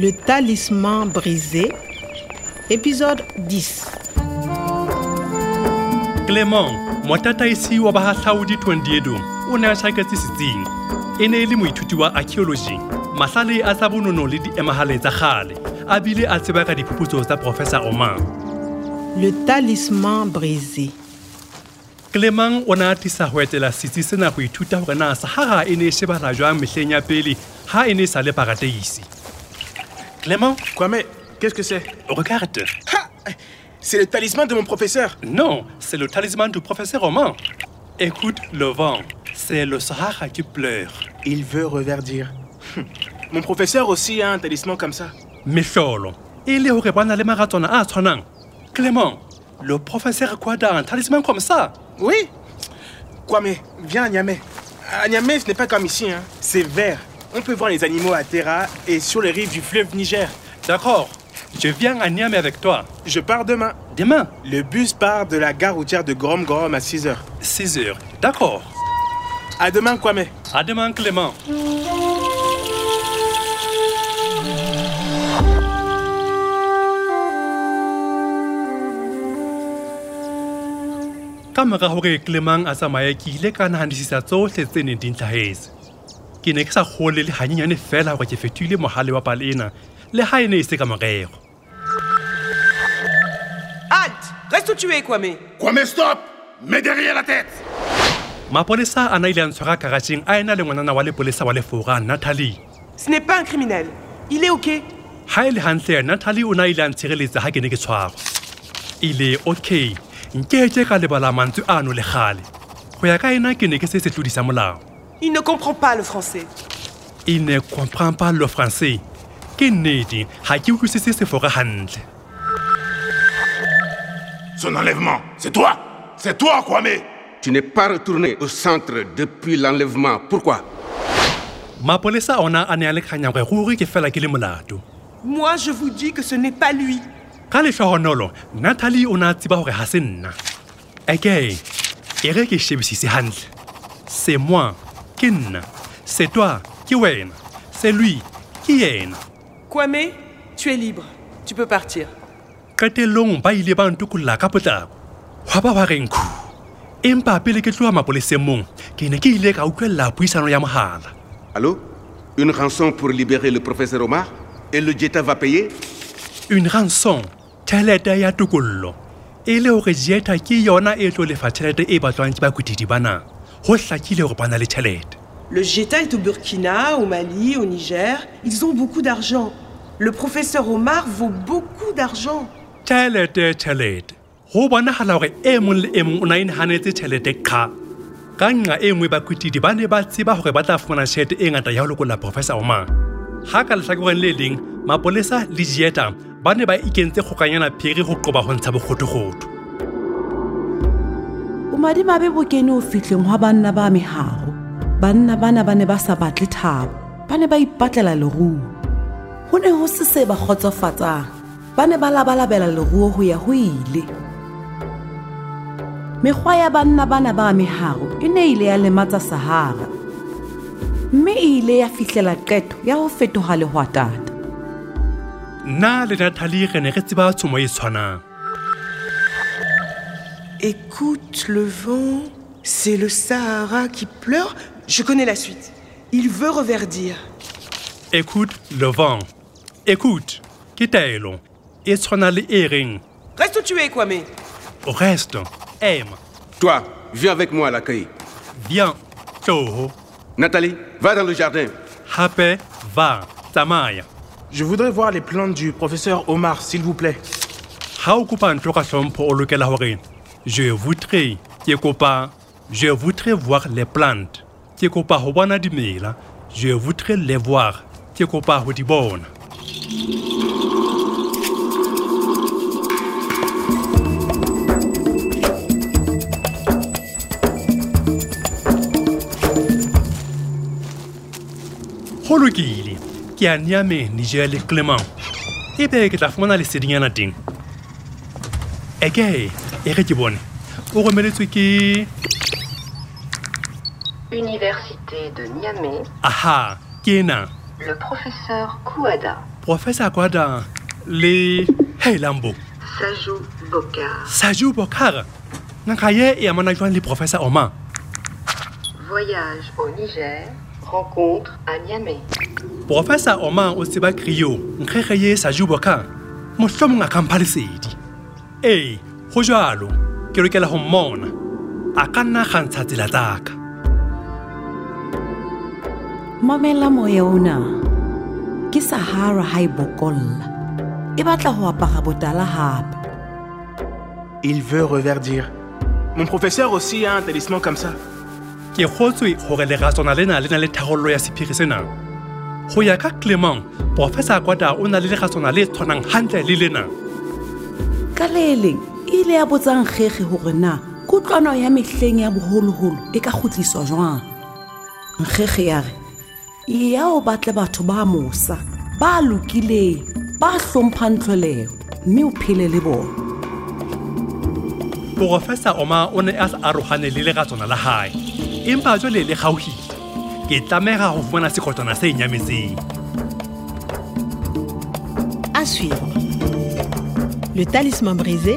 Le talisman brisé, épisode 10. clement motataisi wa bahahlaodi tondiedong o ne a tjhaketse setsing e e le moithuti wa archaeology mahlale a tsa bonono le diemahale tsa kgale a bile a tseba ka diphuputso tsa professor oman Le talisman brisé. clement o ne a atisa ho etela setsi sena ho ithuta hore na sahara e ne e shebala jwang mehleng ya pele ha e ne e sa le parateisi Quoi, mais qu'est-ce que c'est? Regarde Ha C'est le talisman de mon professeur. non c'est le talisman du professeur oman écoute le vent c'est le sahara qui pleure Il veut reverdir. Hum. Mon professeur aussi a un talisman comme ça. mehlolo e le hore ba na le maratswana a tshwanang clément le professeur quada un talisman comme ça Oui mais viens à Niamey. À Niamey, ce n'est pas comme ici, hein. C'est vert. On peut voir les animaux à Terra et sur les rives du fleuve Niger. d'accord je viens à Niamey avec toi Je pars demain. demain? Le bus part de la gare routière de Grom Grom à 6 heures. 6 heures d'accord À demain, Kwame. à demain clément ka mora hore clement a tsamaye ke ile ka nahanisisa tsohle tse neng di ntlhahetse ke ne ke sa kgole le ganyenyane fela hore ke fetohile mogale wa pale ena. Le ga e ne e se ka morego Halte Reste où tu es, Kwame? Kwame, stop! Mets derrière la tête mapolesa a na ile a ntshwara karatšheng a ena le ngwanana wa lepolesa wa lefora natalie. Ce n'est pas un criminel. Il est okay? Ga e le gantle natalie o ne a ile a ntshireletsa ga ke ne ke tshwarwa. Ile okay. Nkeke ka lebala mantswe ano le gale go ya ka ena ke ne ke se se tlodisa molao Il ne comprend pas le français. il ne comprend pas le français Son enlèvement, c'est toi C'est toi, Kwame Tu n'es pas retourné au centre depuis l'enlèvement. Pourquoi mapolesa ona a ne a le kganya gore ruri ke fela ke le molato Moi, je vous dis que ce n'est pas lui. ka se nna e ke shebisise hantle c'est moi c'est toi ke wena c'est lui ke yena Kwame, tu es libre. Tu peux partir. qetellong ba ile ba ntokolola ka potlako? Hwa ba wa renkhu empa pele ke tloha mapoleseng mong ke ne ke ile ka utlwella puisano ya mohala. Allô Une rançon pour libérer le professeur Omar Et le Jetta va payer? Une ranson tšhelete ya tokollo. E le hore jeta ke yona e tlo lefa tšhelete e batlwang ke bana go hlakile gore ba na le Jeta est au Burkina, au Mali, au Niger. Ils ont beaucoup d'argent. Le professeur Omar vaut beaucoup d'argent. e mong le e mong o na inaganetse tšhelete kga ka nqa e nngwe bakwetidi ba ne ba tseba gore ba tla fumana tšhelete e ngata ya go lekola professor omang ga ka letlhakoreng le leng mapolesa le dieta ba ne ba ikentse kgokanyana phiri go qoba go ntsha bokgothokgotho bomadimabe bo kene ho fihleng hwa banna ba meharo banna bana ba ne ba sa batle thabo ba ne ba ipatlela leruo. Ho ne ho se se ba kgotsofatsang ba ne ba labalabela leruo ho ya ho ile. Mekgwa ya banna bana ba meharo e ne ile ya lematsa sahara mme e ile ya fihlela qeto ya ho fetoha lehwatata nna le natalie re ne re tseba tshomo e tshwanang Écoute le vent, c'est le Sahara qui pleure. Je connais la suite. Il veut reverdir. écoute le vent écoute ke taelo e tshwana le e reng Reste où tu es, Kwame. reste ema Toi, viens avec moi à l'accueil. bien tloho Nathalie, va dans le jardin. hape va tsamaya Je voudrais voir les plantes du professeur Omar, s'il vous plaît. kopa je voudrais ke kopa je voudrais voir les plantes. Ho bona dimela je voudrais les voir. Ke kopa ho di bona go lokile ke a niame niger le clement ebe ke tla fumana lesedinyana teng eke e re ke bone o romeletswe ke Université de Niamey, aha ke ena le professeur Kouada. professor kwada le heilambo Sajou Bokar. saju bokara ngaka ye e amana jwang le professor oma? Voyage au Niger. Rencontre à Niamey. professor oma o tseba krio nkgege ye saju boka mohlomong a kampa lesedi ee go jalo ke lokela go mmona. A ka nna gantsha tsela tsaka mamela moya ona. Ke sahara ha e bokolla. E batla ho apara botala hape. Il veut reverdir. Mon professeur aussi a un talisman comme ça. ke kgotswe gore leratswana lena le na le tharollo ya sephiri sena. Go ya ka clement professor kwata o na le leratswana le tshwanang hantle le lena. Ka le leng? E ile ya botsang kgege gore na kutlwano ya mehleng ya boholoholo e ka kgutliswa jwang? Nkgege ya re ya o batle batho ba mosa ba lokileng ba hlomphang mme o phele le bona. Professor oma o ne a sa arogane le leratswana la hae empa jwale le kgaogile ke tlamega go fumana sekotlwana se nyametseng. À suivre. Le Talisman brisé,